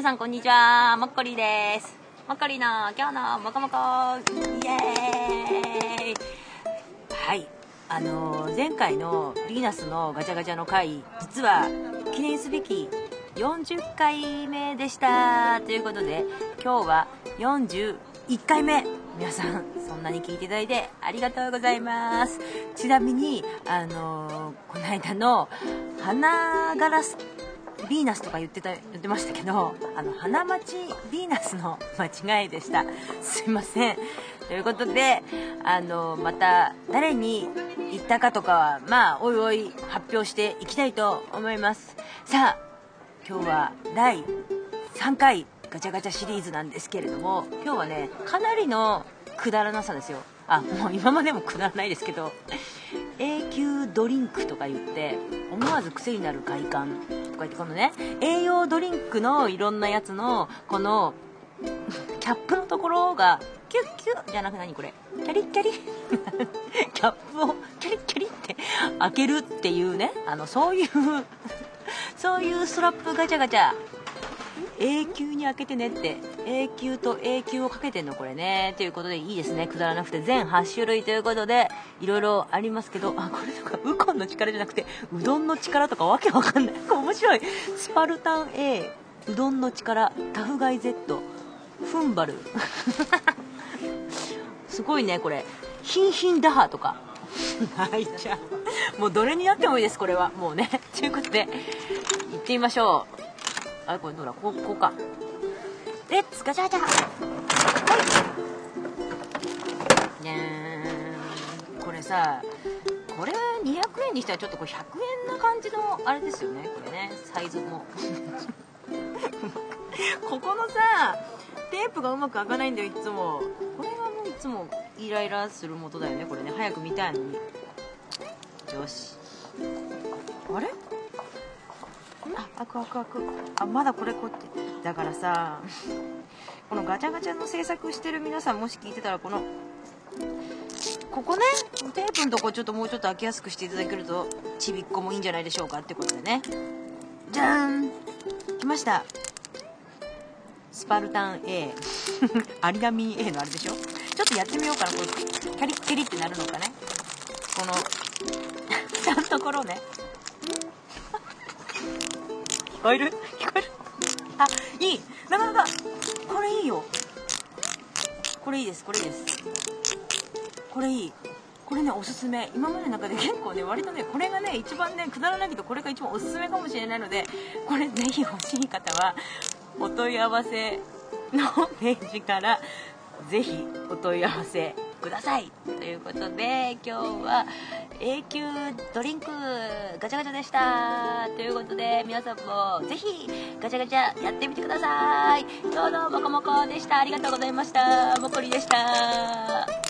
皆さんこんにちは。もっこりです。もっこりの今日のもこもこ。イエーイ。はい。あのー前回のヴィーナスのガチャガチャの回実は記念すべき40回目でした。ということで今日は41回目。皆さんそんなに聞いていただいてありがとうございます。ちなみにあのーこの間の花ガラスヴィーナスとか言ってた言ってましたけどあの花待ちヴィーナスの間違いでした。すいません。ということであのまた誰に言ったかとかはまあおいおい発表していきたいと思います。さあ今日は第3回ガチャガチャシリーズなんですけれども今日はねかなりのくだらなさですよ。あもう今までもくだらないですけど永久ドリンクとか言って思わず癖になる快感か言ってこのね栄養ドリンクのいろんなやつのこのキャップのところがキュッキュッじゃなく何これ？キャリキャリ？キャップをキャリキャリって開けるっていうねあのそういうそういうストラップガチャガチャ永久に開けてねって。永久と永久をかけてんのこれね。ということでいいですね。くだらなくて全8種類ということで。いろいろありますけど。あこれとかウコンの力じゃなくてうどんの力とかわけわかんない。面白い。スパルタン A うどんの力。タフガイ Z フンバル。すごいねこれ。ヒンヒンダハとか。はいじゃあもうどれになってもいいですこれは。もうね。ということで行ってみましょう。あこれどうだこうこか。レッツガチャガチャ。はい。ねー。これさこれ200円にしたらちょっとこれ100円な感じのあれですよねこれね。サイズも。ここのさテープがうまく開かないんだよいつも。これはもういつもイライラする元だよねこれね。早く見たいのに。よし。あれ？あ開く開く開く。あまだこれこってだからさこのガチャガチャの制作してる皆さんもし聞いてたらこのここねテープのとこちょっともうちょっと開けやすくしていただけるとちびっこもいいんじゃないでしょうかってことでね。じゃーん。来ました。スパルタン A アリナミン A のあれでしょ？ちょっとやってみようかな。これキャリッキャリってなるのかね？この 下のところね聞こえる？聞こえる？あいい。なかなかこれいいよ。これいいですこれいいです。これいい。これねおすすめ。今までの中で結構ね割とねこれがね一番ねくだらないけどこれが一番おすすめかもしれないのでこれぜひ欲しい方はお問い合わせのページからぜひお問い合わせください。ということで今日は永久ドリンクガチャガチャでした。ということで皆さんもぜひガチャガチャやってみてください。今日のもこもこでした。ありがとうございました。もこりでした。